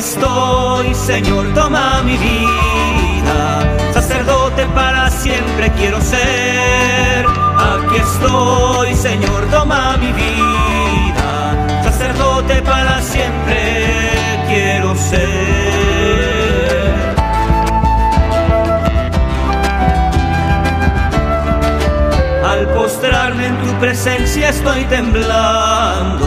estoy, Señor, toma mi vida, sacerdote para siempre quiero ser. Aquí estoy, Señor, toma mi vida, sacerdote para siempre quiero ser. Al postrarme en tu presencia estoy temblando,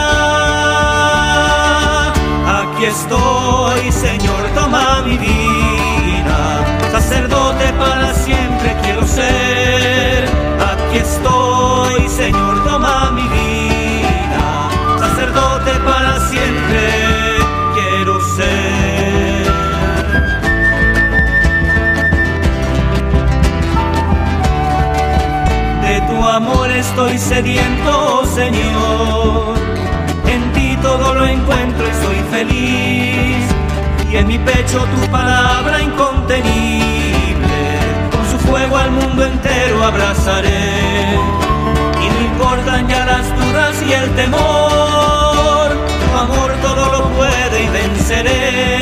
Aquí estoy, Señor, toma mi vida, sacerdote para siempre quiero ser. Aquí estoy, Señor, toma mi vida, sacerdote para siempre quiero ser. De tu amor estoy sediento, Señor. Y en mi pecho tu palabra incontenible. Con su fuego al mundo entero abrazaré. Y no importan ya las dudas y el temor. Tu amor todo lo puede y venceré.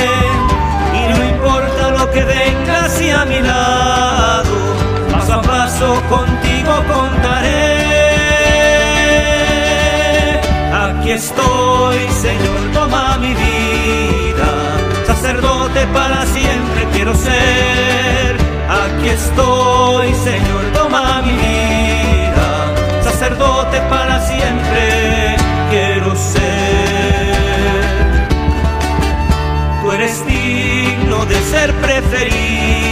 Y no importa lo que venga hacia mi lado. Paso a paso contigo contaré. Aquí estoy, Señor, toma mi vida. Sacerdote para siempre quiero ser. Aquí estoy, Señor, toma mi vida. Sacerdote para siempre quiero ser. Tú eres digno de ser preferido,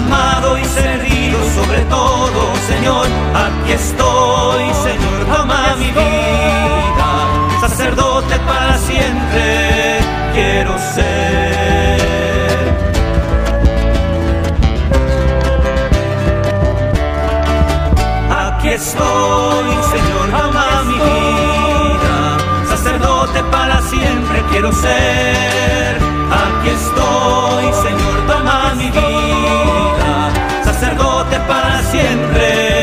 amado y servido sobre todo, Señor. Aquí estoy, Señor, toma mi vida, sacerdote para siempre quiero ser. Aquí estoy, Señor, toma mi vida, sacerdote para siempre quiero ser. Aquí estoy, Señor, toma siempre.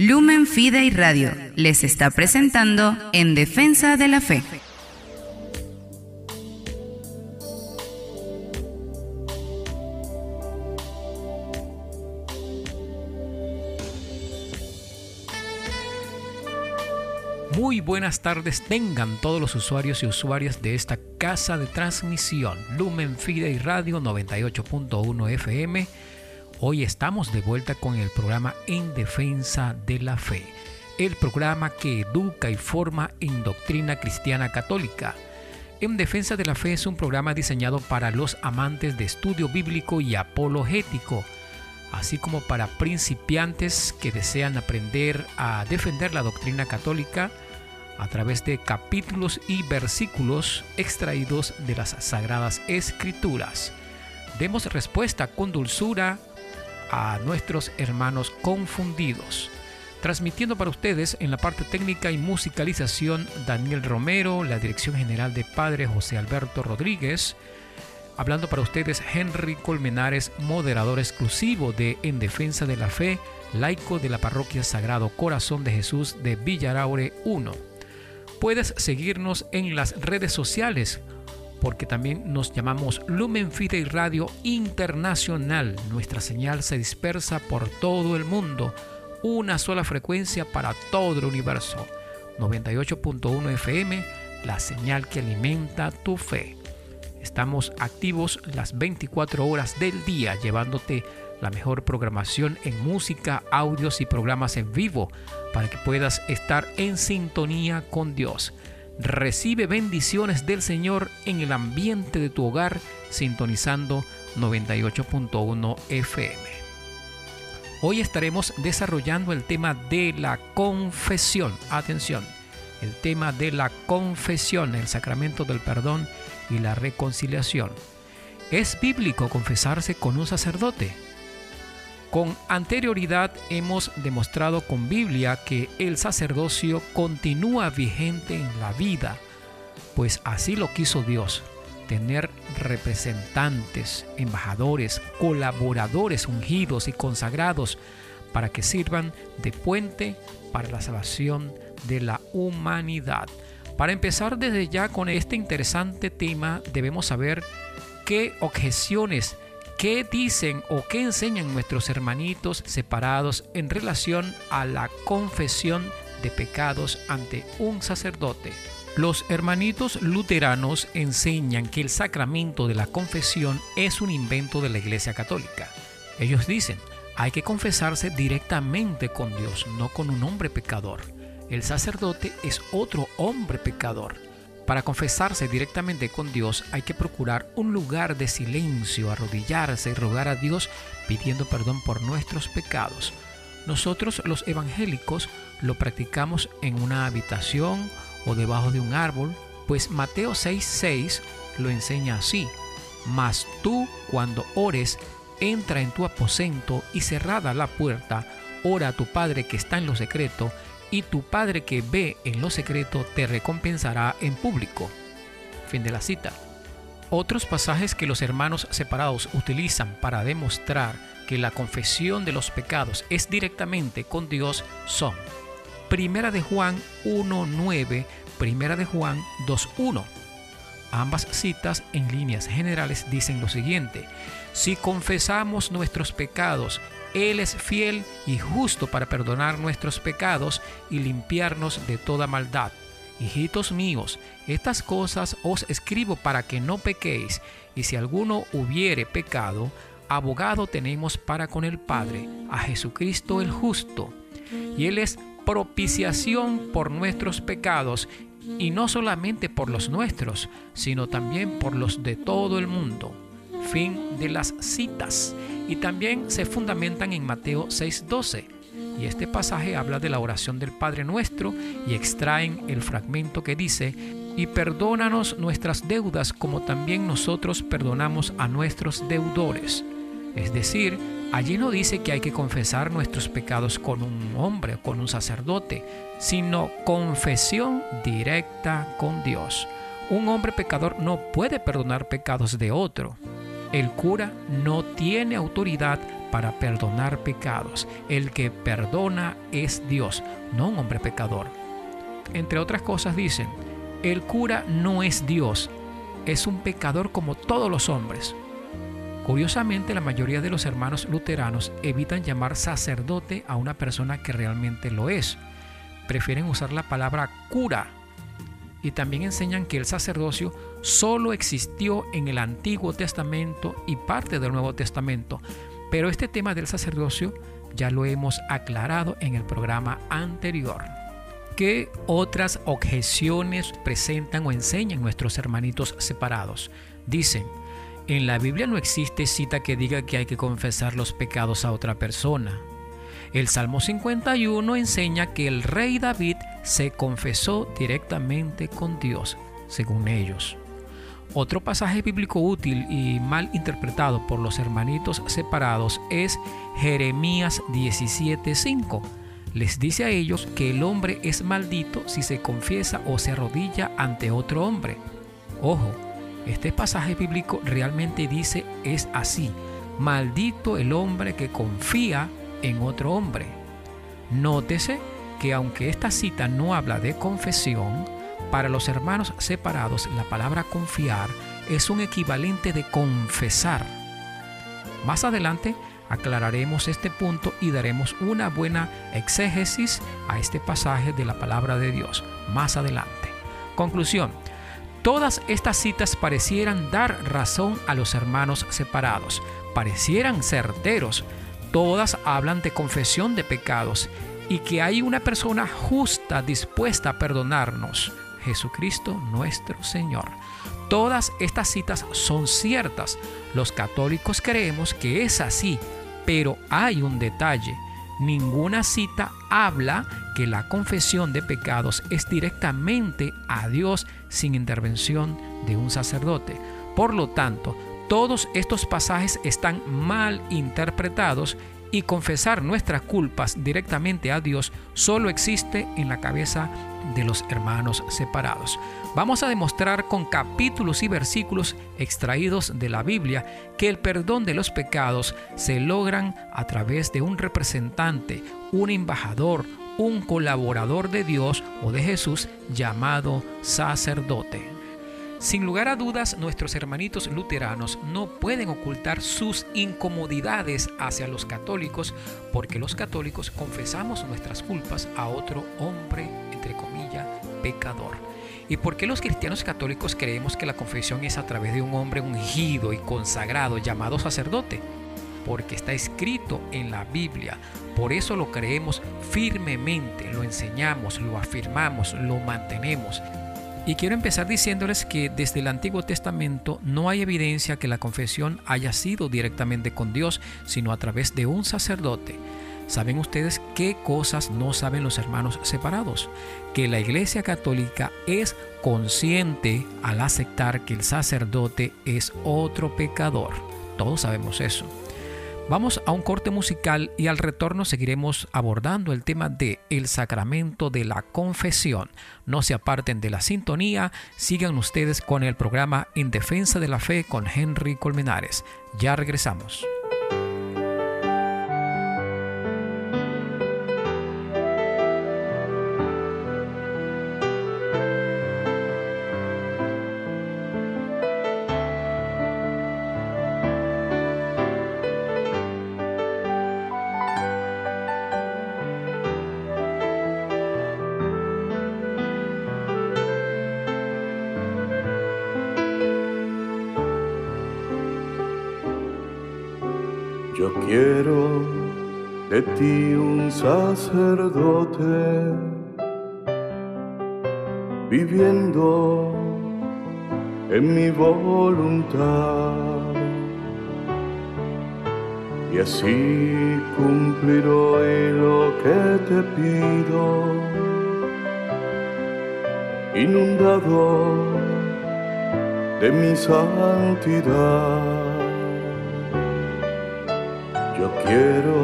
Lumen Fidei Radio les está presentando En Defensa de la Fe. Buenas tardes tengan todos los usuarios y usuarias de esta casa de transmisión Lumen Fidei Radio 98.1 FM. Hoy estamos de vuelta con el programa En Defensa de la Fe, el programa que educa y forma en doctrina cristiana católica. En Defensa de la Fe es un programa diseñado para los amantes de estudio bíblico y apologético, así como para principiantes que desean aprender a defender la doctrina católica a través de capítulos y versículos extraídos de las Sagradas Escrituras. Demos respuesta con dulzura a nuestros hermanos confundidos. Transmitiendo para ustedes en la parte técnica y musicalización Daniel Romero, la dirección general de Padre José Alberto Rodríguez, hablando para ustedes Henry Colmenares, moderador exclusivo de En Defensa de la Fe, laico de la parroquia Sagrado Corazón de Jesús de Villaraure 1. Puedes seguirnos en las redes sociales porque también nos llamamos Lumen Fidei Radio Internacional. Nuestra señal se dispersa por todo el mundo, una sola frecuencia para todo el universo. 98.1 FM, la señal que alimenta tu fe. Estamos activos las 24 horas del día llevándote la mejor programación en música, audios y programas en vivo para que puedas estar en sintonía con Dios. Recibe bendiciones del Señor en el ambiente de tu hogar sintonizando 98.1 FM. Hoy estaremos desarrollando el tema de la confesión. Atención, el tema de la confesión, el sacramento del perdón y la reconciliación. ¿Es bíblico confesarse con un sacerdote? Con anterioridad hemos demostrado con Biblia que el sacerdocio continúa vigente en la vida, pues así lo quiso Dios, tener representantes, embajadores, colaboradores ungidos y consagrados para que sirvan de puente para la salvación de la humanidad. Para empezar desde ya con este interesante tema debemos saber qué objeciones ¿Qué dicen o qué enseñan nuestros hermanitos separados en relación a la confesión de pecados ante un sacerdote? Los hermanitos luteranos enseñan que el sacramento de la confesión es un invento de la Iglesia Católica. Ellos dicen, hay que confesarse directamente con Dios, no con un hombre pecador. El sacerdote es otro hombre pecador. Para confesarse directamente con Dios hay que procurar un lugar de silencio, arrodillarse y rogar a Dios pidiendo perdón por nuestros pecados. Nosotros los evangélicos lo practicamos en una habitación o debajo de un árbol, pues Mateo 6:6 lo enseña así. Mas tú cuando ores, entra en tu aposento y cerrada la puerta, ora a tu Padre que está en lo secreto, y tu Padre que ve en lo secreto te recompensará en público. Fin de la cita. Otros pasajes que los hermanos separados utilizan para demostrar que la confesión de los pecados es directamente con Dios son Primera de Juan 1.9, Primera de Juan 2.1. Ambas citas en líneas generales dicen lo siguiente, si confesamos nuestros pecados, él es fiel y justo para perdonar nuestros pecados y limpiarnos de toda maldad. Hijitos míos, estas cosas os escribo para que no pequéis, y si alguno hubiere pecado, abogado tenemos para con el Padre, a Jesucristo el justo. Y Él es propiciación por nuestros pecados, y no solamente por los nuestros, sino también por los de todo el mundo. Fin de las citas y también se fundamentan en Mateo 6:12. Y este pasaje habla de la oración del Padre Nuestro y extraen el fragmento que dice, y perdónanos nuestras deudas como también nosotros perdonamos a nuestros deudores. Es decir, allí no dice que hay que confesar nuestros pecados con un hombre o con un sacerdote, sino confesión directa con Dios. Un hombre pecador no puede perdonar pecados de otro. El cura no tiene autoridad para perdonar pecados. El que perdona es Dios, no un hombre pecador. Entre otras cosas dicen, el cura no es Dios, es un pecador como todos los hombres. Curiosamente, la mayoría de los hermanos luteranos evitan llamar sacerdote a una persona que realmente lo es. Prefieren usar la palabra cura y también enseñan que el sacerdocio solo existió en el Antiguo Testamento y parte del Nuevo Testamento. Pero este tema del sacerdocio ya lo hemos aclarado en el programa anterior. ¿Qué otras objeciones presentan o enseñan nuestros hermanitos separados? Dicen, en la Biblia no existe cita que diga que hay que confesar los pecados a otra persona. El Salmo 51 enseña que el rey David se confesó directamente con Dios, según ellos. Otro pasaje bíblico útil y mal interpretado por los hermanitos separados es Jeremías 17:5. Les dice a ellos que el hombre es maldito si se confiesa o se arrodilla ante otro hombre. Ojo, este pasaje bíblico realmente dice es así. Maldito el hombre que confía en otro hombre. Nótese que aunque esta cita no habla de confesión, para los hermanos separados la palabra confiar es un equivalente de confesar. Más adelante aclararemos este punto y daremos una buena exégesis a este pasaje de la palabra de Dios más adelante. Conclusión. Todas estas citas parecieran dar razón a los hermanos separados, parecieran certeros. Todas hablan de confesión de pecados y que hay una persona justa dispuesta a perdonarnos, Jesucristo nuestro Señor. Todas estas citas son ciertas. Los católicos creemos que es así, pero hay un detalle. Ninguna cita habla que la confesión de pecados es directamente a Dios sin intervención de un sacerdote. Por lo tanto, todos estos pasajes están mal interpretados y confesar nuestras culpas directamente a Dios solo existe en la cabeza de los hermanos separados. Vamos a demostrar con capítulos y versículos extraídos de la Biblia que el perdón de los pecados se logran a través de un representante, un embajador, un colaborador de Dios o de Jesús llamado sacerdote. Sin lugar a dudas, nuestros hermanitos luteranos no pueden ocultar sus incomodidades hacia los católicos porque los católicos confesamos nuestras culpas a otro hombre, entre comillas, pecador. ¿Y por qué los cristianos católicos creemos que la confesión es a través de un hombre ungido y consagrado llamado sacerdote? Porque está escrito en la Biblia. Por eso lo creemos firmemente, lo enseñamos, lo afirmamos, lo mantenemos. Y quiero empezar diciéndoles que desde el Antiguo Testamento no hay evidencia que la confesión haya sido directamente con Dios, sino a través de un sacerdote. ¿Saben ustedes qué cosas no saben los hermanos separados? Que la Iglesia Católica es consciente al aceptar que el sacerdote es otro pecador. Todos sabemos eso. Vamos a un corte musical y al retorno seguiremos abordando el tema de el sacramento de la confesión. No se aparten de la sintonía, sigan ustedes con el programa En Defensa de la Fe con Henry Colmenares. Ya regresamos. Sacerdote viviendo en mi voluntad. Y así cumpliré lo que te pido inundado de mi santidad quiero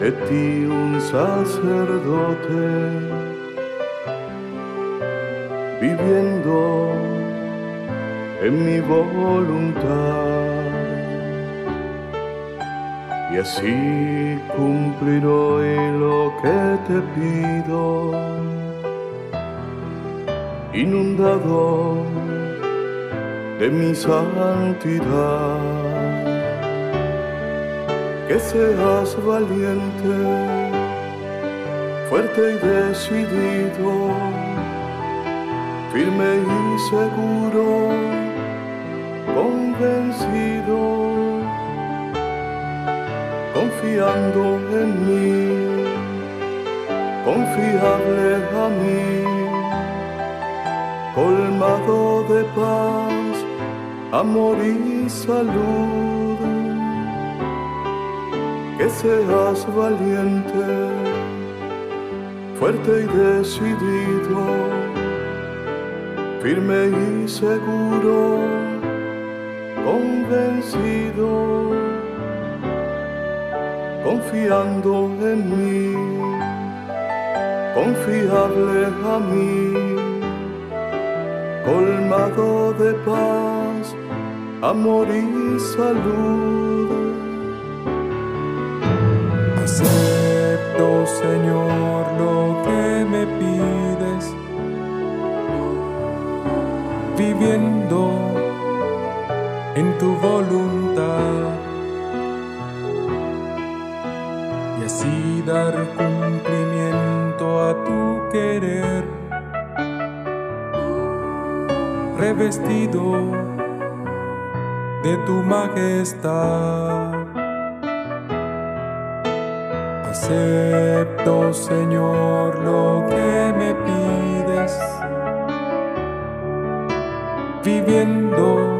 de ti un sacerdote, viviendo en mi voluntad. Y así cumpliré lo que te pido, inundado de mi santidad que seas valiente, fuerte y decidido, firme y seguro, convencido, confiando en mí, confiable a mí, colmado de paz, amor y salud que seas valiente, fuerte y decidido, firme y seguro, convencido, confiando en mí, confiable a mí, colmado de paz, amor y salud Acepto, Señor, lo que me pides, viviendo en tu voluntad. y dar cumplimiento a tu querer, revestido de tu majestad. Acepto, Señor, lo que me pides, viviendo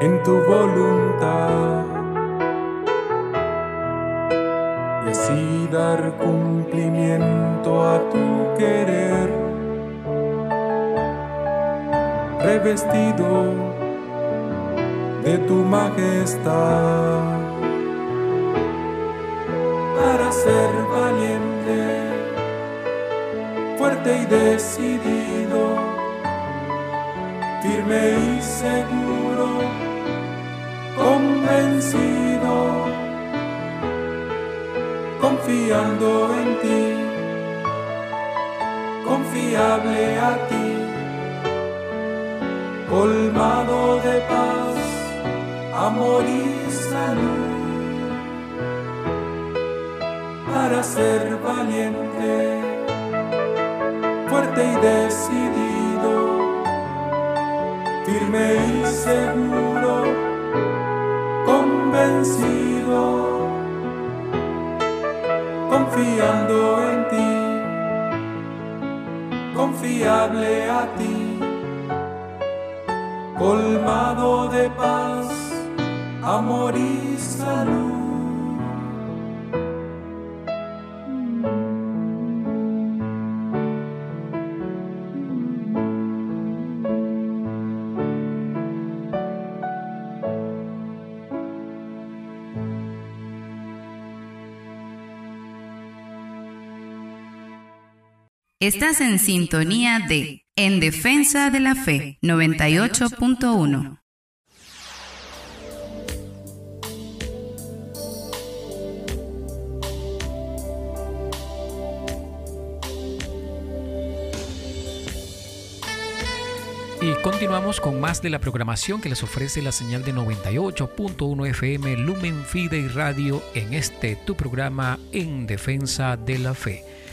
en tu voluntad. Y así dar cumplimiento a tu querer, revestido de tu majestad ser valiente, fuerte y decidido, firme y seguro, convencido, confiando en ti, confiable a ti, colmado de paz, amor y salud para ser valiente, fuerte y decidido, firme y seguro, convencido, confiando en ti, confiable a ti, colmado de paz, amor y salud. Estás en sintonía de En Defensa de la Fe 98.1. Y continuamos con más de la programación que les ofrece la señal de 98.1 FM Lumen Fide y Radio en este tu programa En Defensa de la Fe.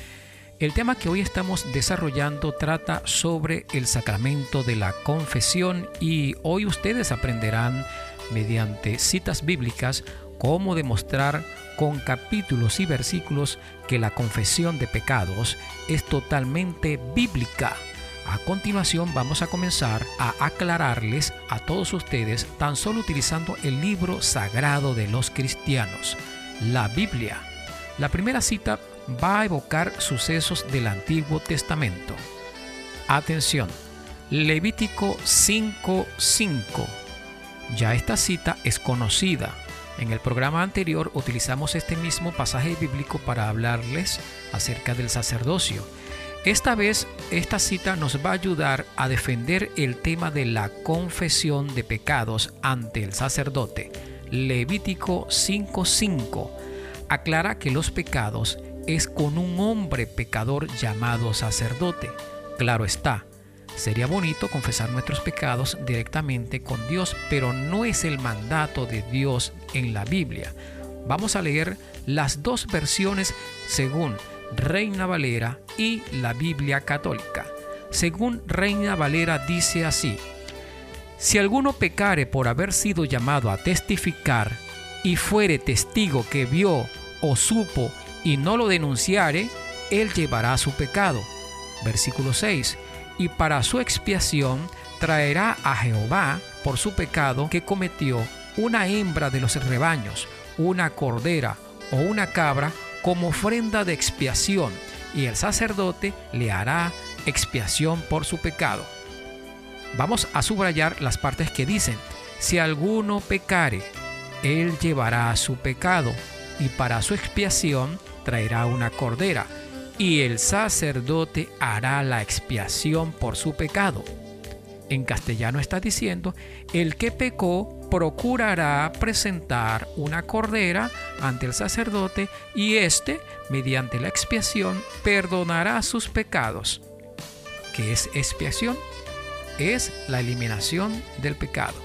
El tema que hoy estamos desarrollando trata sobre el sacramento de la confesión y hoy ustedes aprenderán mediante citas bíblicas cómo demostrar con capítulos y versículos que la confesión de pecados es totalmente bíblica. A continuación vamos a comenzar a aclararles a todos ustedes tan solo utilizando el libro sagrado de los cristianos, la Biblia. La primera cita va a evocar sucesos del Antiguo Testamento. Atención, Levítico 5:5. Ya esta cita es conocida. En el programa anterior utilizamos este mismo pasaje bíblico para hablarles acerca del sacerdocio. Esta vez esta cita nos va a ayudar a defender el tema de la confesión de pecados ante el sacerdote. Levítico 5:5 aclara que los pecados es con un hombre pecador llamado sacerdote. Claro está, sería bonito confesar nuestros pecados directamente con Dios, pero no es el mandato de Dios en la Biblia. Vamos a leer las dos versiones según Reina Valera y la Biblia católica. Según Reina Valera dice así, si alguno pecare por haber sido llamado a testificar y fuere testigo que vio o supo y no lo denunciare, él llevará su pecado. Versículo 6. Y para su expiación traerá a Jehová por su pecado que cometió una hembra de los rebaños, una cordera o una cabra como ofrenda de expiación, y el sacerdote le hará expiación por su pecado. Vamos a subrayar las partes que dicen, si alguno pecare, él llevará su pecado, y para su expiación traerá una cordera, y el sacerdote hará la expiación por su pecado. En castellano está diciendo, el que pecó procurará presentar una cordera ante el sacerdote y éste, mediante la expiación, perdonará sus pecados. ¿Qué es expiación? Es la eliminación del pecado.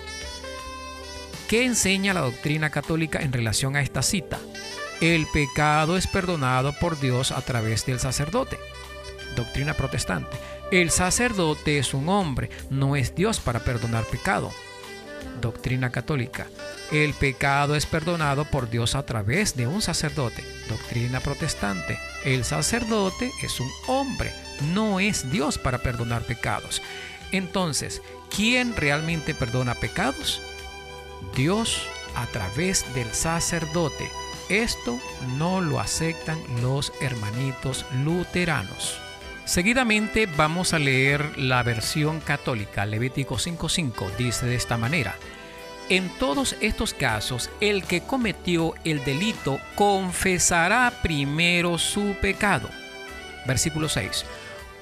¿Qué enseña la doctrina católica en relación a esta cita? El pecado es perdonado por Dios a través del sacerdote. Doctrina protestante. El sacerdote es un hombre, no es Dios para perdonar pecado. Doctrina católica. El pecado es perdonado por Dios a través de un sacerdote. Doctrina protestante. El sacerdote es un hombre, no es Dios para perdonar pecados. Entonces, ¿quién realmente perdona pecados? Dios a través del sacerdote. Esto no lo aceptan los hermanitos luteranos. Seguidamente vamos a leer la versión católica, Levítico 5.5, dice de esta manera. En todos estos casos, el que cometió el delito confesará primero su pecado. Versículo 6.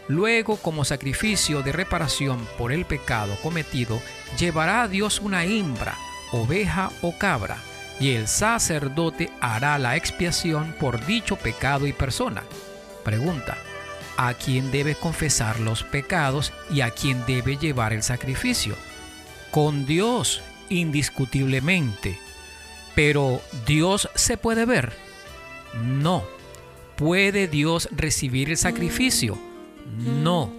Luego, como sacrificio de reparación por el pecado cometido, llevará a Dios una hembra, oveja o cabra, y el sacerdote hará la expiación por dicho pecado y persona. Pregunta, ¿a quién debe confesar los pecados y a quién debe llevar el sacrificio? Con Dios indiscutiblemente. Pero ¿Dios se puede ver? No. ¿Puede Dios recibir el sacrificio? No.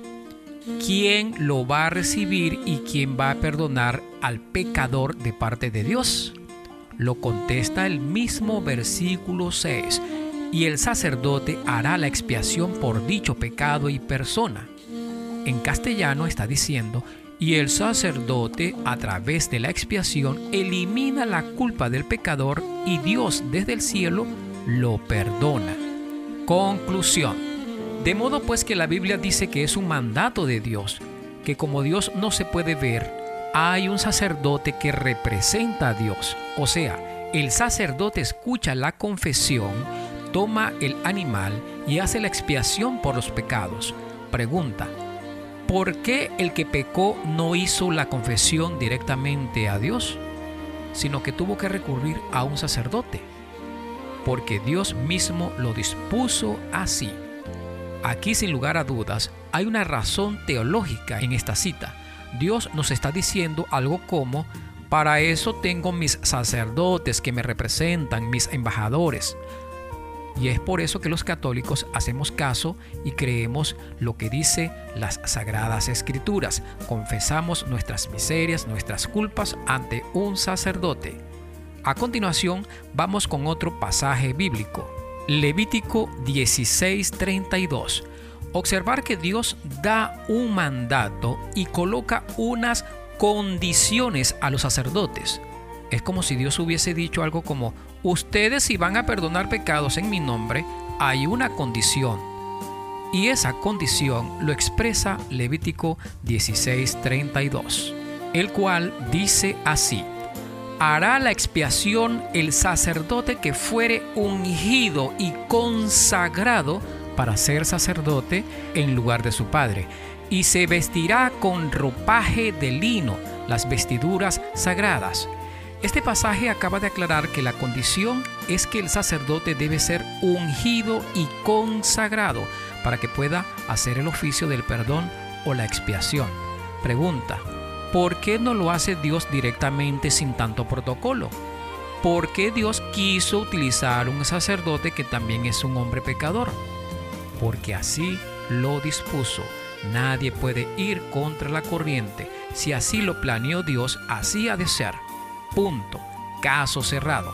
¿Quién lo va a recibir y quién va a perdonar al pecador de parte de Dios? Lo contesta el mismo versículo 6. Y el sacerdote hará la expiación por dicho pecado y persona. En castellano está diciendo, y el sacerdote, a través de la expiación, elimina la culpa del pecador y Dios desde el cielo lo perdona. Conclusión. De modo pues que la Biblia dice que es un mandato de Dios, que como Dios no se puede ver, hay un sacerdote que representa a Dios. O sea, el sacerdote escucha la confesión, toma el animal y hace la expiación por los pecados. Pregunta, ¿por qué el que pecó no hizo la confesión directamente a Dios, sino que tuvo que recurrir a un sacerdote? Porque Dios mismo lo dispuso así. Aquí sin lugar a dudas hay una razón teológica en esta cita. Dios nos está diciendo algo como, para eso tengo mis sacerdotes que me representan, mis embajadores. Y es por eso que los católicos hacemos caso y creemos lo que dice las sagradas escrituras. Confesamos nuestras miserias, nuestras culpas ante un sacerdote. A continuación vamos con otro pasaje bíblico. Levítico 16:32. Observar que Dios da un mandato y coloca unas condiciones a los sacerdotes. Es como si Dios hubiese dicho algo como, ustedes si van a perdonar pecados en mi nombre, hay una condición. Y esa condición lo expresa Levítico 16:32, el cual dice así, hará la expiación el sacerdote que fuere ungido y consagrado para ser sacerdote en lugar de su padre, y se vestirá con ropaje de lino, las vestiduras sagradas este pasaje acaba de aclarar que la condición es que el sacerdote debe ser ungido y consagrado para que pueda hacer el oficio del perdón o la expiación. Pregunta, ¿por qué no lo hace Dios directamente sin tanto protocolo? ¿Por qué Dios quiso utilizar un sacerdote que también es un hombre pecador? Porque así lo dispuso. Nadie puede ir contra la corriente. Si así lo planeó Dios, así ha de ser. Punto. Caso cerrado.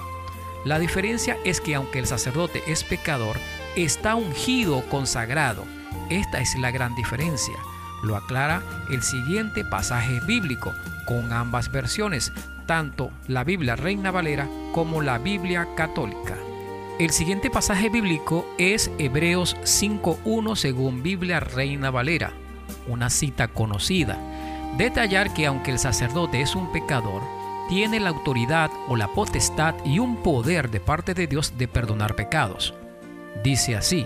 La diferencia es que aunque el sacerdote es pecador, está ungido consagrado. Esta es la gran diferencia. Lo aclara el siguiente pasaje bíblico con ambas versiones, tanto la Biblia Reina Valera como la Biblia Católica. El siguiente pasaje bíblico es Hebreos 5.1 según Biblia Reina Valera, una cita conocida. Detallar que aunque el sacerdote es un pecador, tiene la autoridad o la potestad y un poder de parte de Dios de perdonar pecados. Dice así,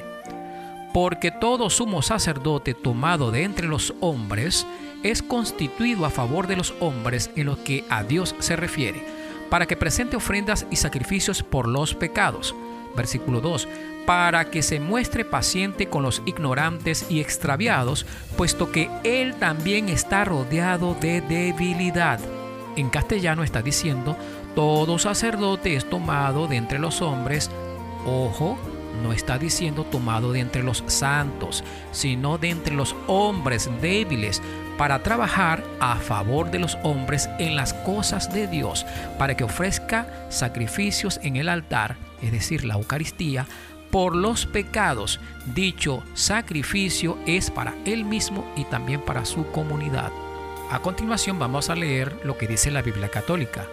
porque todo sumo sacerdote tomado de entre los hombres es constituido a favor de los hombres en lo que a Dios se refiere, para que presente ofrendas y sacrificios por los pecados. Versículo 2, para que se muestre paciente con los ignorantes y extraviados, puesto que Él también está rodeado de debilidad. En castellano está diciendo, todo sacerdote es tomado de entre los hombres. Ojo, no está diciendo tomado de entre los santos, sino de entre los hombres débiles, para trabajar a favor de los hombres en las cosas de Dios, para que ofrezca sacrificios en el altar, es decir, la Eucaristía, por los pecados. Dicho sacrificio es para él mismo y también para su comunidad. A continuación vamos a leer lo que dice la Biblia Católica.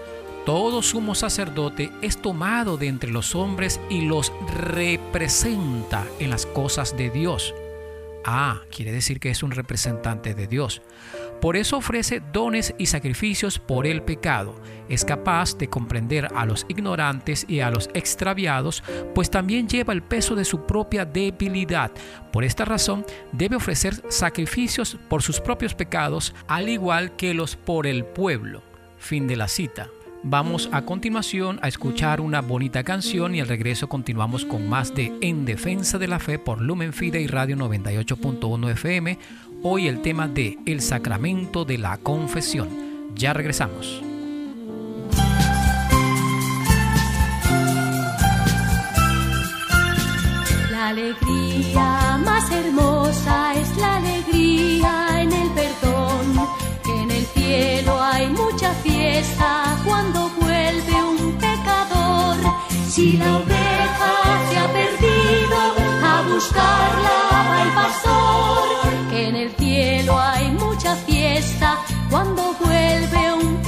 Todo sumo sacerdote es tomado de entre los hombres y los representa en las cosas de Dios. Ah, quiere decir que es un representante de Dios. Por eso ofrece dones y sacrificios por el pecado. Es capaz de comprender a los ignorantes y a los extraviados, pues también lleva el peso de su propia debilidad. Por esta razón, debe ofrecer sacrificios por sus propios pecados, al igual que los por el pueblo. Fin de la cita. Vamos a continuación a escuchar una bonita canción y al regreso continuamos con más de En Defensa de la Fe por Lumen Fide y Radio 98.1 FM. Hoy el tema de El Sacramento de la Confesión. Ya regresamos. La alegría más hermosa es la alegría en el perdón, que en el cielo hay mucha fiesta cuando vuelve un pecador. Si la oveja se ha perdido, buscarla va el pastor, que en el cielo hay mucha fiesta cuando vuelve un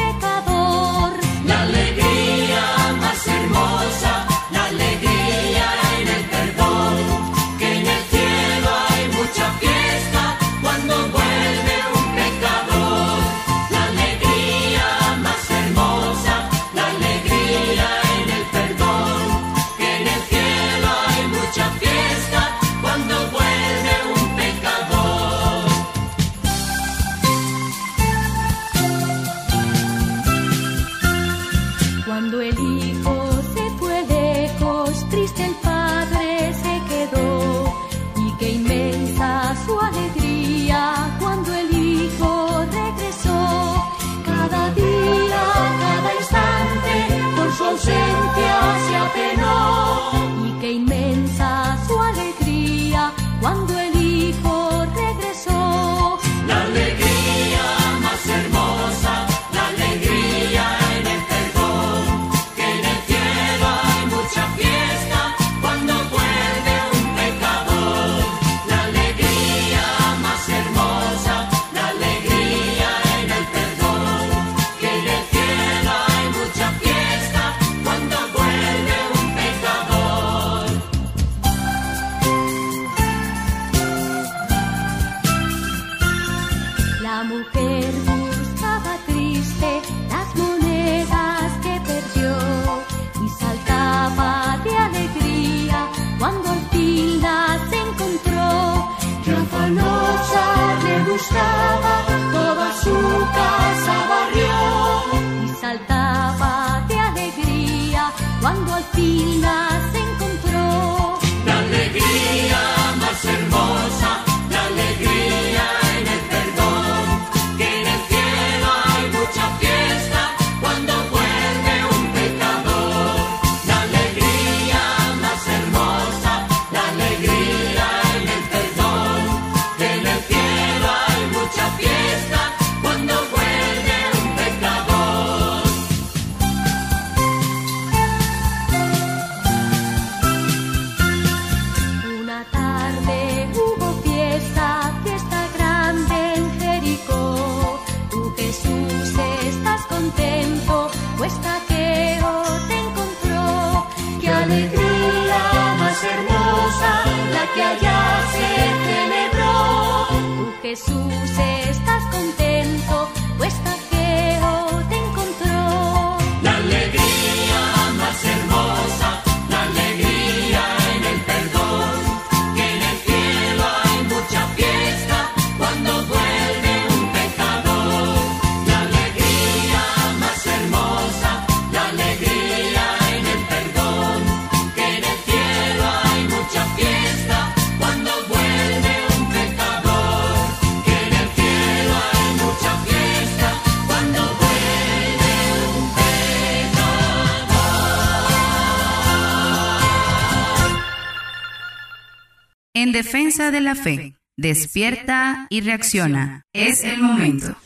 En defensa de la fe. Despierta y reacciona. Es el momento.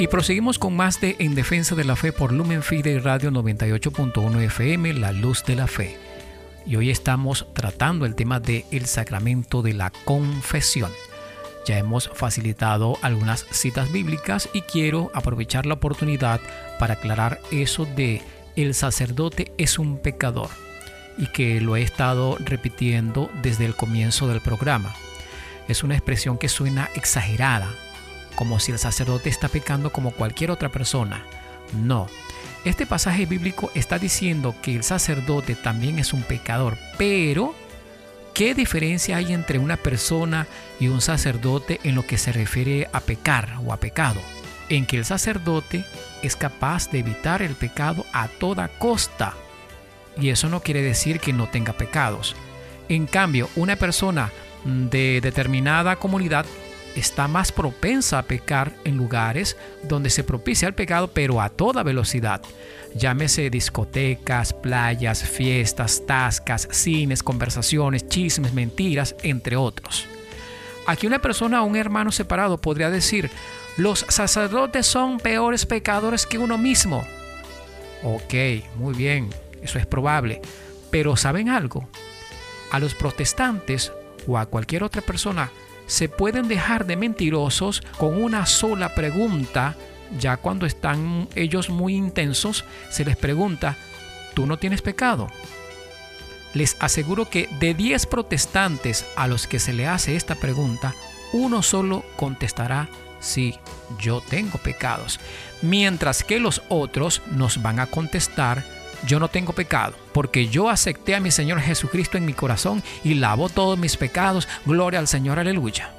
Y proseguimos con más de En Defensa de la Fe por Lumen Fide Radio 98.1 FM, La Luz de la Fe. Y hoy estamos tratando el tema del el sacramento de la confesión. Ya hemos facilitado algunas citas bíblicas y quiero aprovechar la oportunidad para aclarar eso de el sacerdote es un pecador y que lo he estado repitiendo desde el comienzo del programa. Es una expresión que suena exagerada, como si el sacerdote está pecando como cualquier otra persona. No. Este pasaje bíblico está diciendo que el sacerdote también es un pecador, pero ¿qué diferencia hay entre una persona y un sacerdote en lo que se refiere a pecar o a pecado? En que el sacerdote es capaz de evitar el pecado a toda costa. Y eso no quiere decir que no tenga pecados. En cambio, una persona de determinada comunidad está más propensa a pecar en lugares donde se propicia el pecado, pero a toda velocidad. Llámese discotecas, playas, fiestas, tascas, cines, conversaciones, chismes, mentiras, entre otros. Aquí una persona o un hermano separado podría decir, los sacerdotes son peores pecadores que uno mismo. Ok, muy bien, eso es probable. Pero ¿saben algo? A los protestantes o a cualquier otra persona se pueden dejar de mentirosos con una sola pregunta. Ya cuando están ellos muy intensos, se les pregunta, ¿tú no tienes pecado? Les aseguro que de 10 protestantes a los que se le hace esta pregunta, uno solo contestará, sí, yo tengo pecados. Mientras que los otros nos van a contestar, yo no tengo pecado, porque yo acepté a mi Señor Jesucristo en mi corazón y lavó todos mis pecados. Gloria al Señor, aleluya.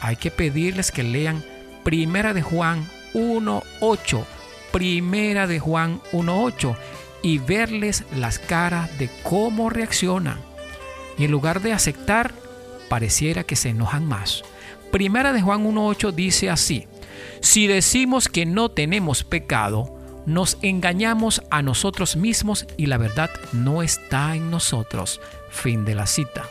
Hay que pedirles que lean Primera de Juan 1.8, Primera de Juan 1.8 y verles las caras de cómo reaccionan. Y en lugar de aceptar, pareciera que se enojan más. Primera de Juan 1.8 dice así, si decimos que no tenemos pecado, nos engañamos a nosotros mismos y la verdad no está en nosotros. Fin de la cita.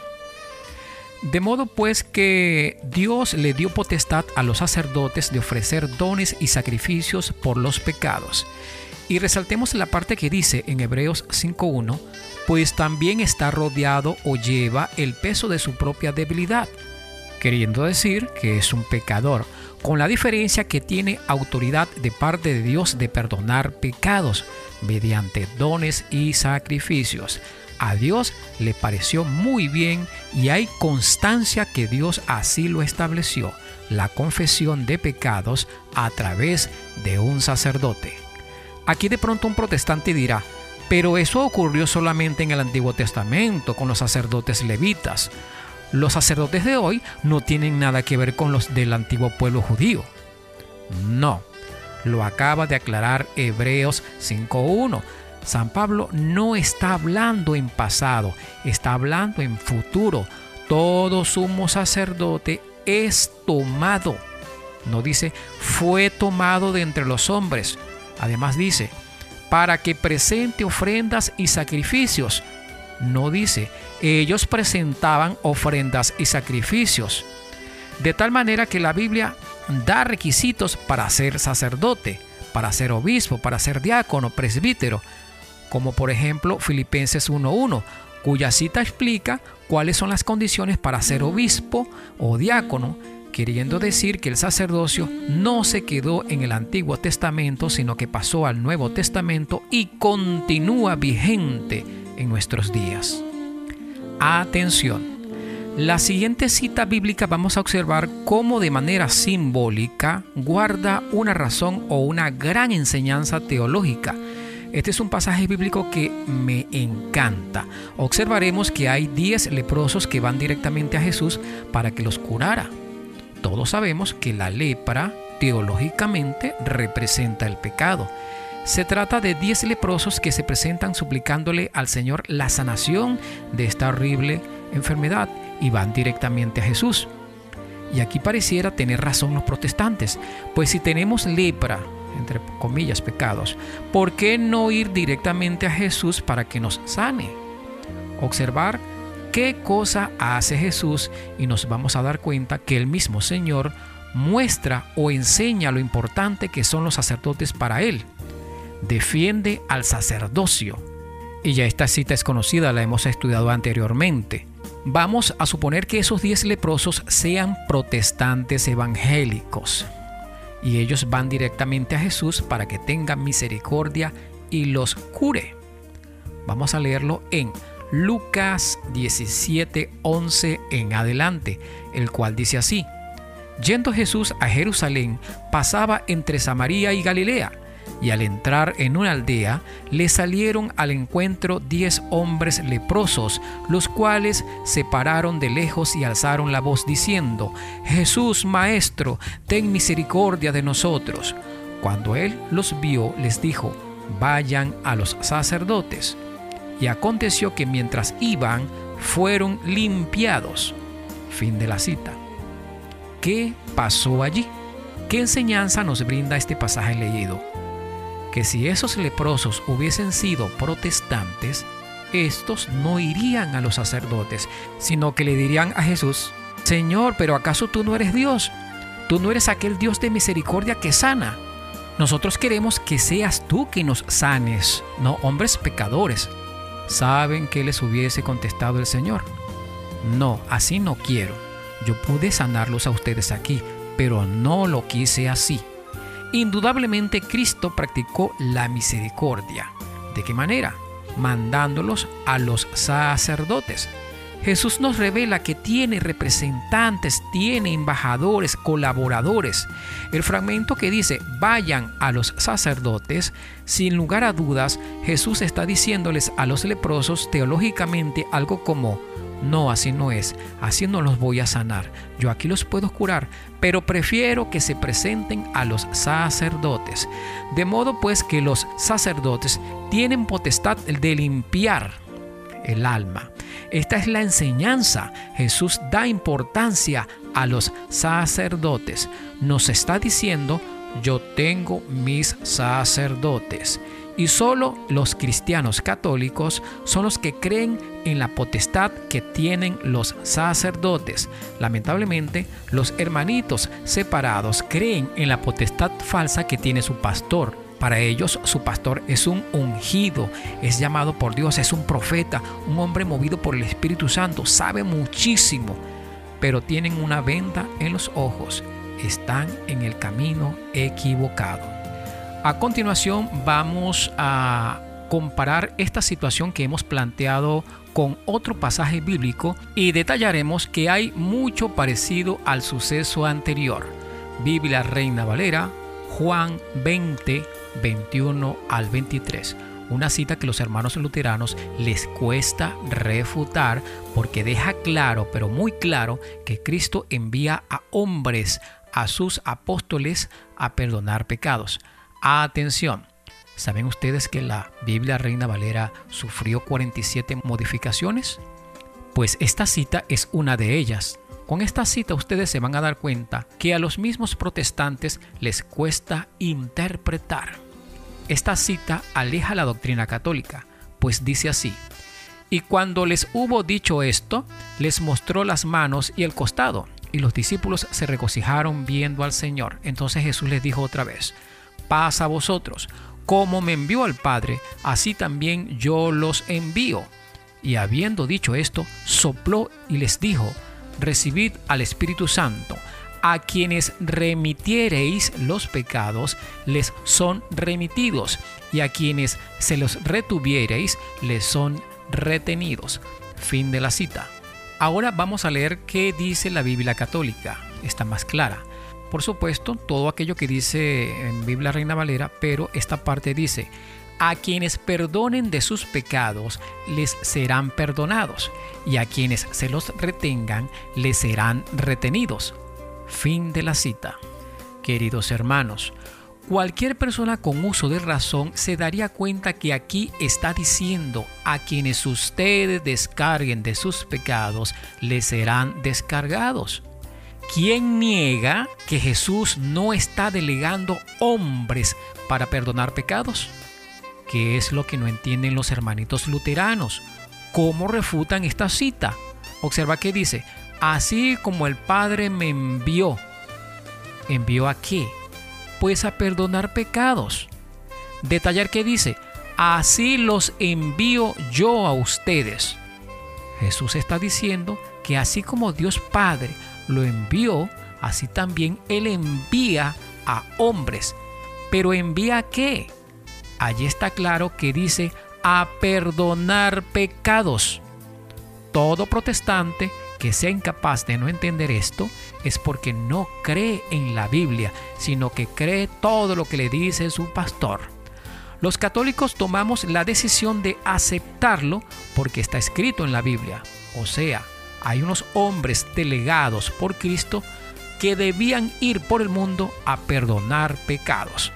De modo pues que Dios le dio potestad a los sacerdotes de ofrecer dones y sacrificios por los pecados. Y resaltemos la parte que dice en Hebreos 5.1, pues también está rodeado o lleva el peso de su propia debilidad, queriendo decir que es un pecador con la diferencia que tiene autoridad de parte de Dios de perdonar pecados mediante dones y sacrificios. A Dios le pareció muy bien y hay constancia que Dios así lo estableció, la confesión de pecados a través de un sacerdote. Aquí de pronto un protestante dirá, pero eso ocurrió solamente en el Antiguo Testamento con los sacerdotes levitas. Los sacerdotes de hoy no tienen nada que ver con los del antiguo pueblo judío. No, lo acaba de aclarar Hebreos 5.1. San Pablo no está hablando en pasado, está hablando en futuro. Todo sumo sacerdote es tomado. No dice fue tomado de entre los hombres. Además dice, para que presente ofrendas y sacrificios no dice, ellos presentaban ofrendas y sacrificios. De tal manera que la Biblia da requisitos para ser sacerdote, para ser obispo, para ser diácono, presbítero, como por ejemplo Filipenses 1.1, cuya cita explica cuáles son las condiciones para ser obispo o diácono, queriendo decir que el sacerdocio no se quedó en el Antiguo Testamento, sino que pasó al Nuevo Testamento y continúa vigente en nuestros días. Atención. La siguiente cita bíblica vamos a observar cómo de manera simbólica guarda una razón o una gran enseñanza teológica. Este es un pasaje bíblico que me encanta. Observaremos que hay 10 leprosos que van directamente a Jesús para que los curara. Todos sabemos que la lepra teológicamente representa el pecado se trata de 10 leprosos que se presentan suplicándole al Señor la sanación de esta horrible enfermedad y van directamente a Jesús. Y aquí pareciera tener razón los protestantes, pues si tenemos lepra, entre comillas, pecados, ¿por qué no ir directamente a Jesús para que nos sane? Observar qué cosa hace Jesús y nos vamos a dar cuenta que el mismo Señor muestra o enseña lo importante que son los sacerdotes para Él. Defiende al sacerdocio. Y ya esta cita es conocida, la hemos estudiado anteriormente. Vamos a suponer que esos diez leprosos sean protestantes evangélicos y ellos van directamente a Jesús para que tenga misericordia y los cure. Vamos a leerlo en Lucas 17, 11 en adelante, el cual dice así, Yendo Jesús a Jerusalén, pasaba entre Samaria y Galilea, y al entrar en una aldea le salieron al encuentro diez hombres leprosos, los cuales se pararon de lejos y alzaron la voz diciendo, Jesús Maestro, ten misericordia de nosotros. Cuando él los vio, les dijo, vayan a los sacerdotes. Y aconteció que mientras iban, fueron limpiados. Fin de la cita. ¿Qué pasó allí? ¿Qué enseñanza nos brinda este pasaje leído? Que si esos leprosos hubiesen sido protestantes, estos no irían a los sacerdotes, sino que le dirían a Jesús, Señor, pero ¿acaso tú no eres Dios? Tú no eres aquel Dios de misericordia que sana. Nosotros queremos que seas tú que nos sanes, no hombres pecadores. ¿Saben qué les hubiese contestado el Señor? No, así no quiero. Yo pude sanarlos a ustedes aquí, pero no lo quise así. Indudablemente Cristo practicó la misericordia. ¿De qué manera? Mandándolos a los sacerdotes. Jesús nos revela que tiene representantes, tiene embajadores, colaboradores. El fragmento que dice, vayan a los sacerdotes, sin lugar a dudas, Jesús está diciéndoles a los leprosos teológicamente algo como, no, así no es. Así no los voy a sanar. Yo aquí los puedo curar, pero prefiero que se presenten a los sacerdotes. De modo pues que los sacerdotes tienen potestad de limpiar el alma. Esta es la enseñanza. Jesús da importancia a los sacerdotes. Nos está diciendo, yo tengo mis sacerdotes y solo los cristianos católicos son los que creen en la potestad que tienen los sacerdotes. Lamentablemente, los hermanitos separados creen en la potestad falsa que tiene su pastor. Para ellos su pastor es un ungido, es llamado por Dios, es un profeta, un hombre movido por el Espíritu Santo, sabe muchísimo, pero tienen una venda en los ojos, están en el camino equivocado. A continuación vamos a comparar esta situación que hemos planteado con otro pasaje bíblico y detallaremos que hay mucho parecido al suceso anterior. Biblia Reina Valera, Juan 20, 21 al 23. Una cita que los hermanos luteranos les cuesta refutar porque deja claro, pero muy claro, que Cristo envía a hombres, a sus apóstoles, a perdonar pecados. Atención, ¿saben ustedes que la Biblia Reina Valera sufrió 47 modificaciones? Pues esta cita es una de ellas. Con esta cita ustedes se van a dar cuenta que a los mismos protestantes les cuesta interpretar. Esta cita aleja la doctrina católica, pues dice así, y cuando les hubo dicho esto, les mostró las manos y el costado, y los discípulos se regocijaron viendo al Señor. Entonces Jesús les dijo otra vez, paz a vosotros. Como me envió al Padre, así también yo los envío. Y habiendo dicho esto, sopló y les dijo, recibid al Espíritu Santo. A quienes remitiereis los pecados, les son remitidos, y a quienes se los retuviereis, les son retenidos. Fin de la cita. Ahora vamos a leer qué dice la Biblia católica. Está más clara por supuesto, todo aquello que dice en Biblia Reina Valera, pero esta parte dice, a quienes perdonen de sus pecados les serán perdonados, y a quienes se los retengan les serán retenidos. Fin de la cita. Queridos hermanos, cualquier persona con uso de razón se daría cuenta que aquí está diciendo a quienes ustedes descarguen de sus pecados les serán descargados. ¿Quién niega que Jesús no está delegando hombres para perdonar pecados? ¿Qué es lo que no entienden los hermanitos luteranos? ¿Cómo refutan esta cita? Observa que dice, así como el Padre me envió. ¿Envió a qué? Pues a perdonar pecados. Detallar que dice, así los envío yo a ustedes. Jesús está diciendo que así como Dios Padre lo envió, así también Él envía a hombres. ¿Pero envía a qué? Allí está claro que dice a perdonar pecados. Todo protestante que sea incapaz de no entender esto es porque no cree en la Biblia, sino que cree todo lo que le dice su pastor. Los católicos tomamos la decisión de aceptarlo porque está escrito en la Biblia. O sea, hay unos hombres delegados por Cristo que debían ir por el mundo a perdonar pecados.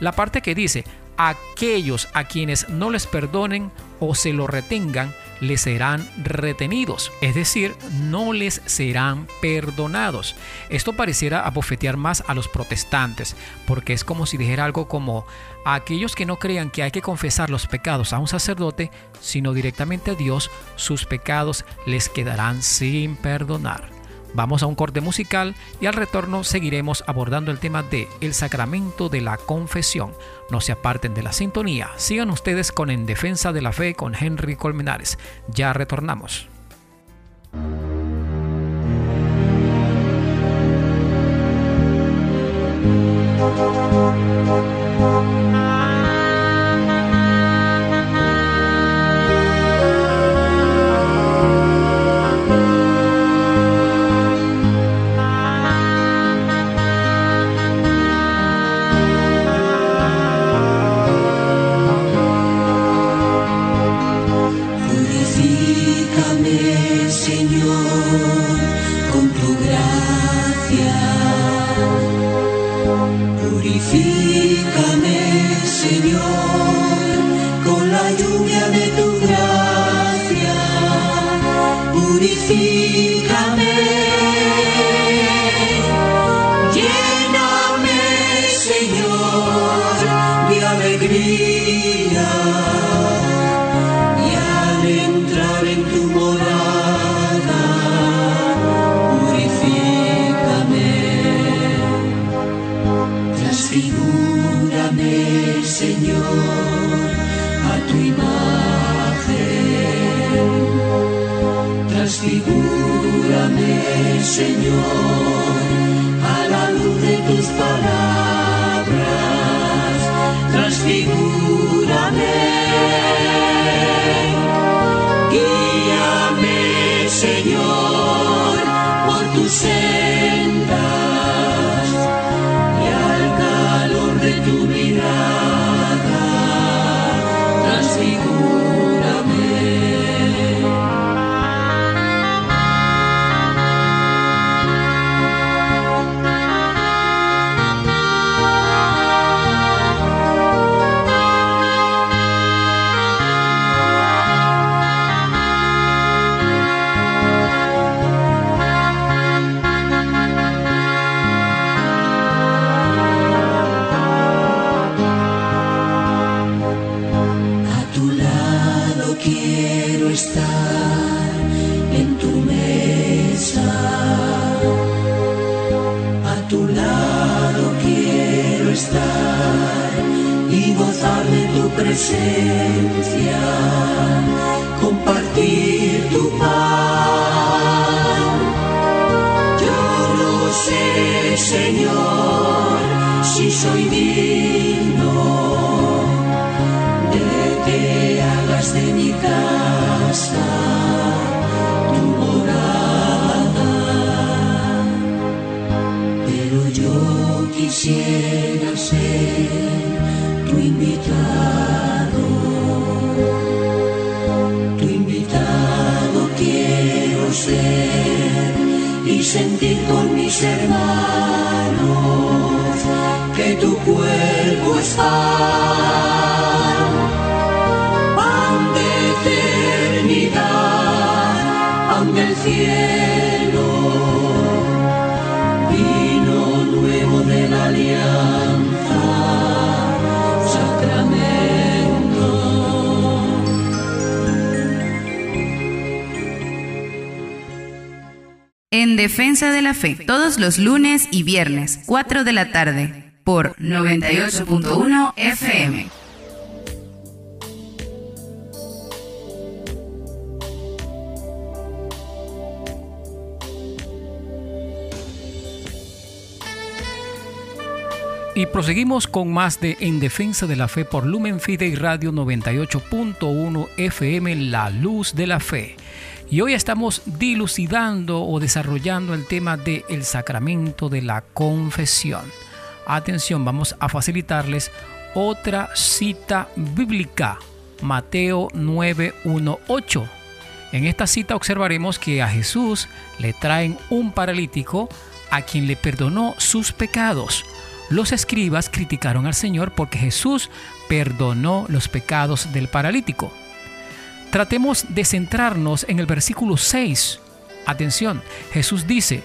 La parte que dice, aquellos a quienes no les perdonen o se lo retengan, les serán retenidos, es decir, no les serán perdonados. Esto pareciera abofetear más a los protestantes, porque es como si dijera algo como a aquellos que no crean que hay que confesar los pecados a un sacerdote, sino directamente a Dios, sus pecados les quedarán sin perdonar. Vamos a un corte musical y al retorno seguiremos abordando el tema de el sacramento de la confesión. No se aparten de la sintonía. Sigan ustedes con En Defensa de la Fe con Henry Colmenares. Ya retornamos. Tu invitado. Tu invitado quiero ser y sentir con mis hermanos que tu cuerpo es pan pan de eternidad, pan del cielo, Defensa de la Fe, todos los lunes y viernes, 4 de la tarde, por 98.1 FM. Y proseguimos con más de En Defensa de la Fe por Lumen Fide Radio 98.1 FM, La Luz de la Fe. Y hoy estamos dilucidando o desarrollando el tema del el sacramento de la confesión. Atención, vamos a facilitarles otra cita bíblica, Mateo 918. En esta cita observaremos que a Jesús le traen un paralítico a quien le perdonó sus pecados. Los escribas criticaron al Señor porque Jesús perdonó los pecados del paralítico. Tratemos de centrarnos en el versículo 6. Atención, Jesús dice,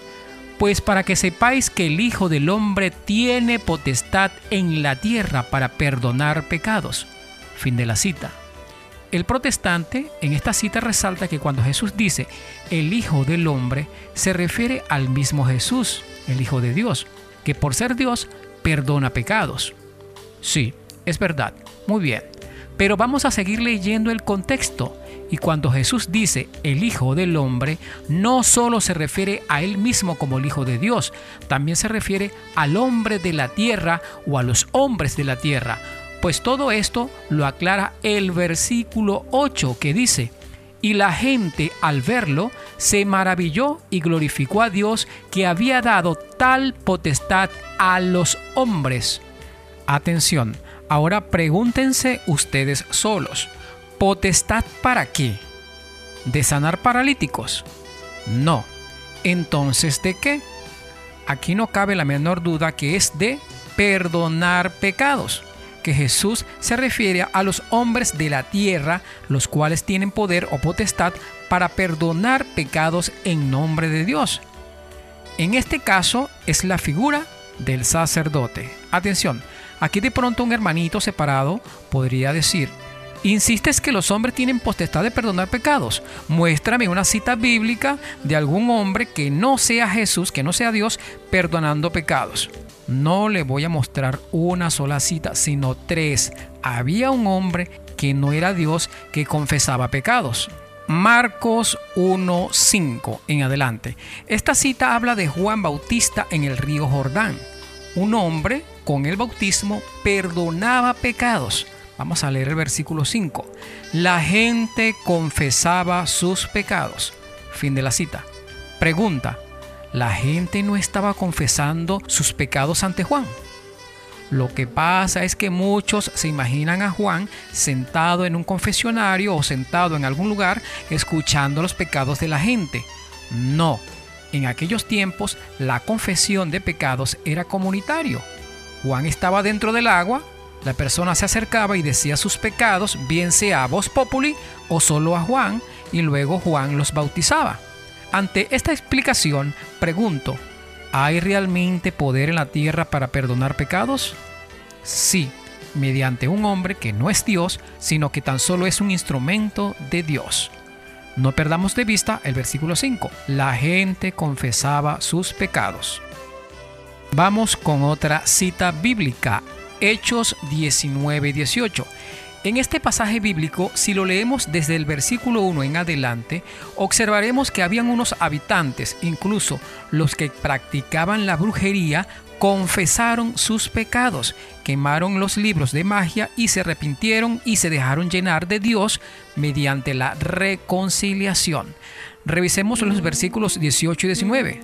pues para que sepáis que el Hijo del Hombre tiene potestad en la tierra para perdonar pecados. Fin de la cita. El protestante en esta cita resalta que cuando Jesús dice el Hijo del Hombre, se refiere al mismo Jesús, el Hijo de Dios, que por ser Dios perdona pecados. Sí, es verdad, muy bien. Pero vamos a seguir leyendo el contexto. Y cuando Jesús dice el Hijo del Hombre, no solo se refiere a Él mismo como el Hijo de Dios, también se refiere al hombre de la tierra o a los hombres de la tierra. Pues todo esto lo aclara el versículo 8 que dice, y la gente al verlo se maravilló y glorificó a Dios que había dado tal potestad a los hombres. Atención, Ahora pregúntense ustedes solos, ¿potestad para qué? ¿De sanar paralíticos? No. Entonces, ¿de qué? Aquí no cabe la menor duda que es de perdonar pecados, que Jesús se refiere a los hombres de la tierra, los cuales tienen poder o potestad para perdonar pecados en nombre de Dios. En este caso es la figura del sacerdote. Atención, Aquí de pronto un hermanito separado podría decir, Insistes que los hombres tienen potestad de perdonar pecados. Muéstrame una cita bíblica de algún hombre que no sea Jesús, que no sea Dios, perdonando pecados. No le voy a mostrar una sola cita, sino tres. Había un hombre que no era Dios que confesaba pecados. Marcos 1.5 en adelante. Esta cita habla de Juan Bautista en el río Jordán. Un hombre con el bautismo perdonaba pecados. Vamos a leer el versículo 5. La gente confesaba sus pecados. Fin de la cita. Pregunta. ¿La gente no estaba confesando sus pecados ante Juan? Lo que pasa es que muchos se imaginan a Juan sentado en un confesionario o sentado en algún lugar escuchando los pecados de la gente. No, en aquellos tiempos la confesión de pecados era comunitario. Juan estaba dentro del agua, la persona se acercaba y decía sus pecados, bien sea a voz populi o solo a Juan, y luego Juan los bautizaba. Ante esta explicación, pregunto, ¿hay realmente poder en la tierra para perdonar pecados? Sí, mediante un hombre que no es Dios, sino que tan solo es un instrumento de Dios. No perdamos de vista el versículo 5. La gente confesaba sus pecados. Vamos con otra cita bíblica, Hechos 19 18. En este pasaje bíblico, si lo leemos desde el versículo 1 en adelante, observaremos que habían unos habitantes, incluso los que practicaban la brujería, confesaron sus pecados, quemaron los libros de magia y se arrepintieron y se dejaron llenar de Dios mediante la reconciliación. Revisemos los versículos 18 y 19,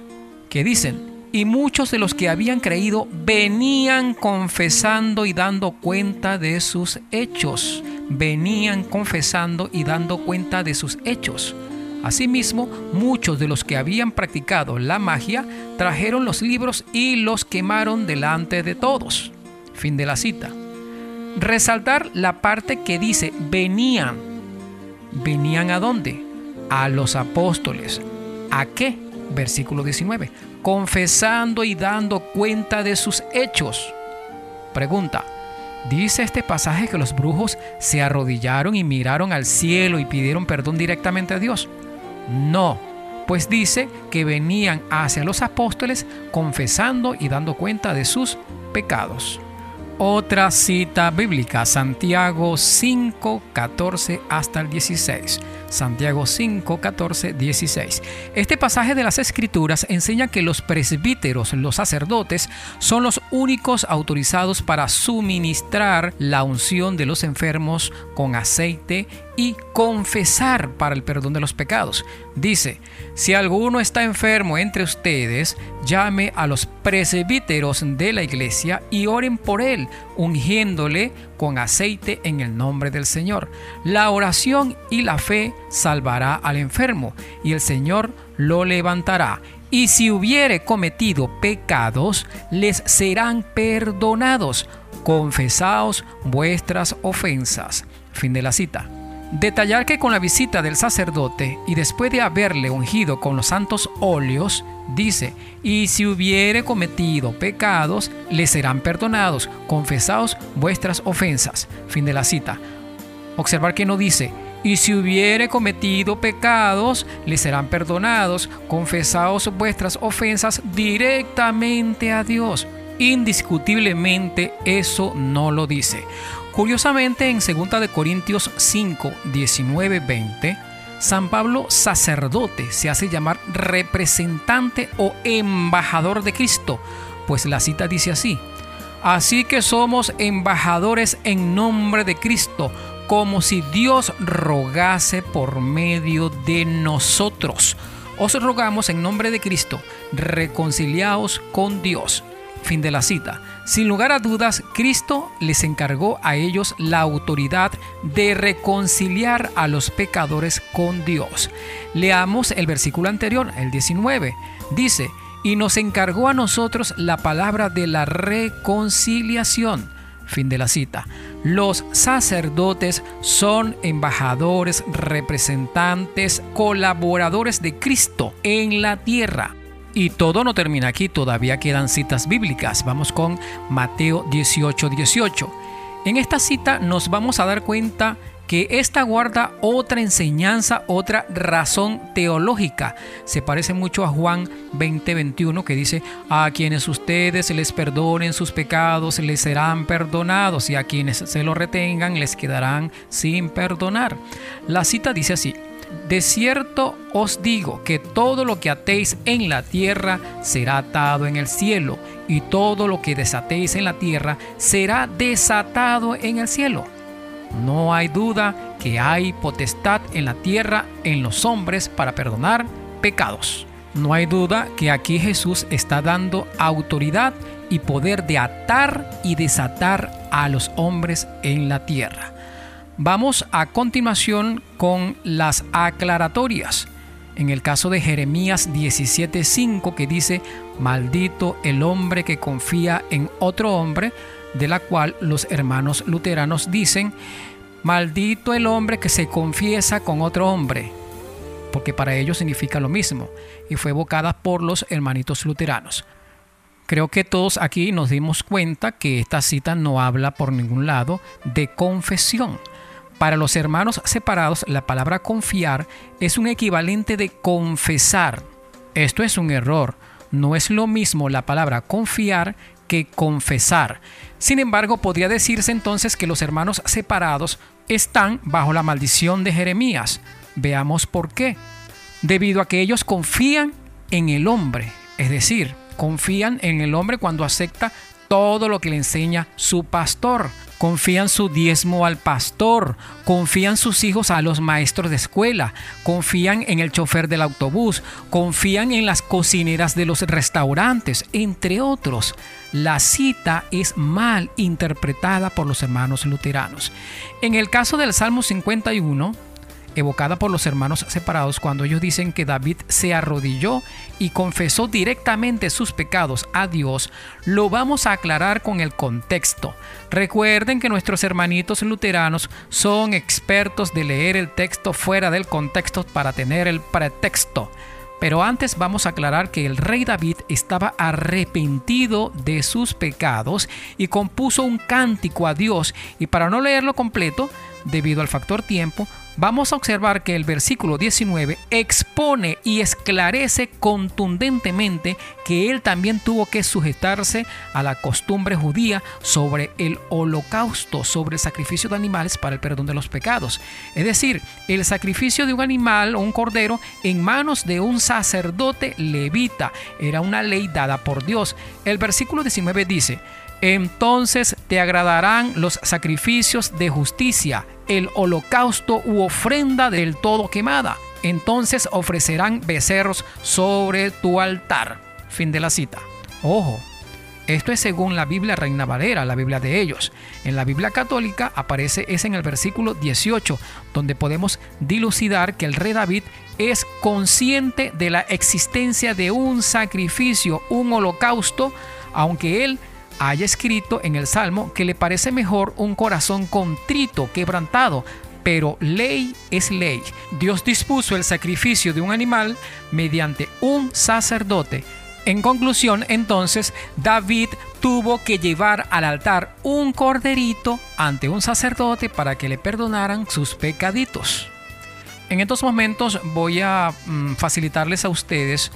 que dicen, y muchos de los que habían creído venían confesando y dando cuenta de sus hechos. Venían confesando y dando cuenta de sus hechos. Asimismo, muchos de los que habían practicado la magia trajeron los libros y los quemaron delante de todos. Fin de la cita. Resaltar la parte que dice venían. ¿Venían a dónde? A los apóstoles. ¿A qué? Versículo 19 confesando y dando cuenta de sus hechos. Pregunta, ¿dice este pasaje que los brujos se arrodillaron y miraron al cielo y pidieron perdón directamente a Dios? No, pues dice que venían hacia los apóstoles confesando y dando cuenta de sus pecados. Otra cita bíblica, Santiago 5, 14 hasta el 16. Santiago 5, 14, 16. Este pasaje de las Escrituras enseña que los presbíteros, los sacerdotes, son los únicos autorizados para suministrar la unción de los enfermos con aceite y confesar para el perdón de los pecados. Dice, si alguno está enfermo entre ustedes, llame a los presbíteros de la iglesia y oren por él, ungiéndole con aceite en el nombre del Señor. La oración y la fe salvará al enfermo y el Señor lo levantará. Y si hubiere cometido pecados, les serán perdonados. Confesaos vuestras ofensas. Fin de la cita. Detallar que con la visita del sacerdote y después de haberle ungido con los santos óleos, dice, y si hubiere cometido pecados, le serán perdonados, confesaos vuestras ofensas. Fin de la cita. Observar que no dice, y si hubiere cometido pecados, le serán perdonados, confesaos vuestras ofensas directamente a Dios. Indiscutiblemente eso no lo dice. Curiosamente, en 2 de Corintios 5, 19, 20, San Pablo sacerdote se hace llamar representante o embajador de Cristo, pues la cita dice así: Así que somos embajadores en nombre de Cristo, como si Dios rogase por medio de nosotros. Os rogamos en nombre de Cristo, reconciliaos con Dios. Fin de la cita. Sin lugar a dudas, Cristo les encargó a ellos la autoridad de reconciliar a los pecadores con Dios. Leamos el versículo anterior, el 19. Dice, y nos encargó a nosotros la palabra de la reconciliación. Fin de la cita. Los sacerdotes son embajadores, representantes, colaboradores de Cristo en la tierra. Y todo no termina aquí, todavía quedan citas bíblicas. Vamos con Mateo 18, 18. En esta cita nos vamos a dar cuenta que esta guarda otra enseñanza, otra razón teológica. Se parece mucho a Juan 20, 21 que dice, a quienes ustedes les perdonen sus pecados les serán perdonados y a quienes se lo retengan les quedarán sin perdonar. La cita dice así, de cierto os digo que todo lo que atéis en la tierra será atado en el cielo, y todo lo que desatéis en la tierra será desatado en el cielo. No hay duda que hay potestad en la tierra en los hombres para perdonar pecados. No hay duda que aquí Jesús está dando autoridad y poder de atar y desatar a los hombres en la tierra. Vamos a continuación con las aclaratorias. En el caso de Jeremías 17:5 que dice, maldito el hombre que confía en otro hombre, de la cual los hermanos luteranos dicen, maldito el hombre que se confiesa con otro hombre, porque para ellos significa lo mismo, y fue evocada por los hermanitos luteranos. Creo que todos aquí nos dimos cuenta que esta cita no habla por ningún lado de confesión para los hermanos separados, la palabra confiar es un equivalente de confesar. Esto es un error. No es lo mismo la palabra confiar que confesar. Sin embargo, podría decirse entonces que los hermanos separados están bajo la maldición de Jeremías. Veamos por qué. Debido a que ellos confían en el hombre, es decir, confían en el hombre cuando acepta todo lo que le enseña su pastor confían su diezmo al pastor, confían sus hijos a los maestros de escuela, confían en el chofer del autobús, confían en las cocineras de los restaurantes, entre otros. La cita es mal interpretada por los hermanos luteranos. En el caso del Salmo 51, evocada por los hermanos separados cuando ellos dicen que David se arrodilló y confesó directamente sus pecados a Dios, lo vamos a aclarar con el contexto. Recuerden que nuestros hermanitos luteranos son expertos de leer el texto fuera del contexto para tener el pretexto. Pero antes vamos a aclarar que el rey David estaba arrepentido de sus pecados y compuso un cántico a Dios y para no leerlo completo, debido al factor tiempo, vamos a observar que el versículo 19 expone y esclarece contundentemente que él también tuvo que sujetarse a la costumbre judía sobre el holocausto, sobre el sacrificio de animales para el perdón de los pecados. Es decir, el sacrificio de un animal o un cordero en manos de un sacerdote levita era una ley dada por Dios. El versículo 19 dice, entonces te agradarán los sacrificios de justicia, el holocausto u ofrenda del todo quemada. Entonces ofrecerán becerros sobre tu altar. Fin de la cita. Ojo, esto es según la Biblia Reina Valera, la Biblia de ellos. En la Biblia católica aparece es en el versículo 18, donde podemos dilucidar que el rey David es consciente de la existencia de un sacrificio, un holocausto, aunque él haya escrito en el Salmo que le parece mejor un corazón contrito, quebrantado, pero ley es ley. Dios dispuso el sacrificio de un animal mediante un sacerdote. En conclusión, entonces, David tuvo que llevar al altar un corderito ante un sacerdote para que le perdonaran sus pecaditos. En estos momentos voy a mm, facilitarles a ustedes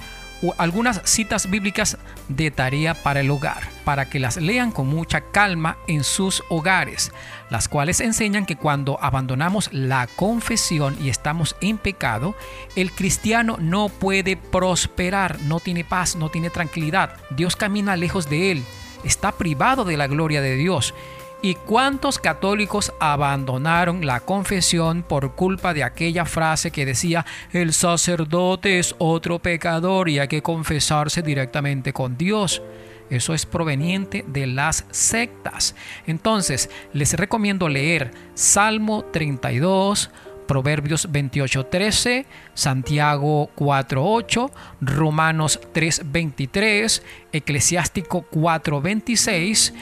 algunas citas bíblicas de tarea para el hogar, para que las lean con mucha calma en sus hogares, las cuales enseñan que cuando abandonamos la confesión y estamos en pecado, el cristiano no puede prosperar, no tiene paz, no tiene tranquilidad, Dios camina lejos de él, está privado de la gloria de Dios ¿Y cuántos católicos abandonaron la confesión por culpa de aquella frase que decía el sacerdote es otro pecador y hay que confesarse directamente con Dios? Eso es proveniente de las sectas. Entonces, les recomiendo leer Salmo 32, Proverbios 28:13, Santiago 4:8, Romanos 3:23, Eclesiástico 4:26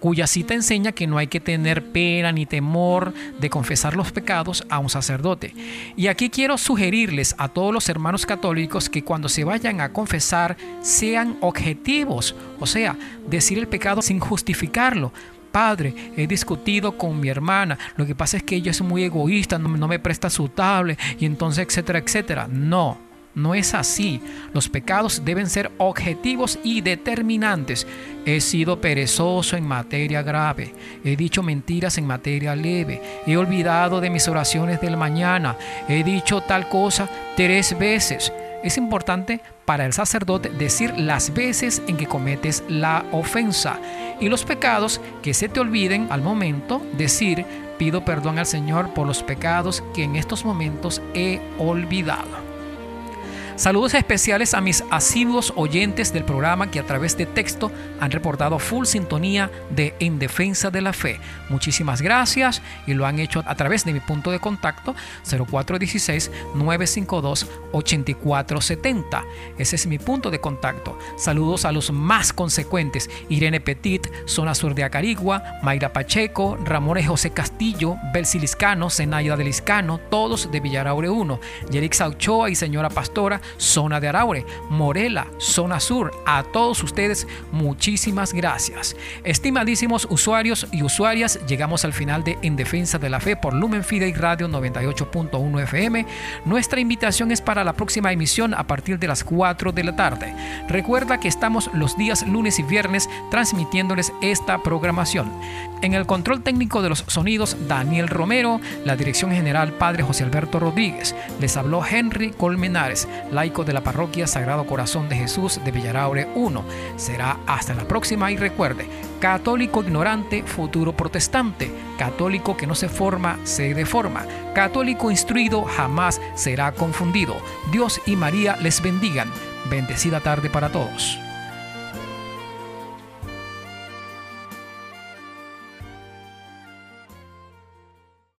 cuya cita enseña que no hay que tener pena ni temor de confesar los pecados a un sacerdote. Y aquí quiero sugerirles a todos los hermanos católicos que cuando se vayan a confesar sean objetivos, o sea, decir el pecado sin justificarlo. Padre, he discutido con mi hermana, lo que pasa es que ella es muy egoísta, no, me presta su tablet y entonces, etcétera, etcétera. No, no es así. Los pecados deben ser objetivos y determinantes. He sido perezoso en materia grave. He dicho mentiras en materia leve. He olvidado de mis oraciones del mañana. He dicho tal cosa tres veces. Es importante para el sacerdote decir las veces en que cometes la ofensa y los pecados que se te olviden al momento decir pido perdón al Señor por los pecados que en estos momentos he olvidado. Saludos especiales a mis asiduos oyentes del programa que a través de texto han reportado full sintonía de En Defensa de la Fe. Muchísimas gracias y lo han hecho a través de mi punto de contacto 0416-952-8470. Ese es mi punto de contacto. Saludos a los más consecuentes. Irene Petit, Zona Sur de Acarigua, Mayra Pacheco, Ramón José Castillo, Belsiliscano, Zenaya de Liscano, todos de Villaraure 1, Yerixa Ochoa y señora Pastora zona de Araure, Morela, zona sur. A todos ustedes, muchísimas gracias. Estimadísimos usuarios y usuarias, llegamos al final de En Defensa de la Fe por Lumen Fidei Radio 98.1 FM. Nuestra invitación es para la próxima emisión a partir de las 4 de la tarde. Recuerda que estamos los días lunes y viernes transmitiéndoles esta programación. En el control técnico de los sonidos, Daniel Romero, la dirección general, Padre José Alberto Rodríguez. Les habló Henry Colmenares, laico de la parroquia Sagrado Corazón de Jesús de Villaraure 1. Será hasta la próxima y recuerde, católico ignorante, futuro protestante, católico que no se forma, se deforma, católico instruido jamás será confundido. Dios y María les bendigan. Bendecida tarde para todos.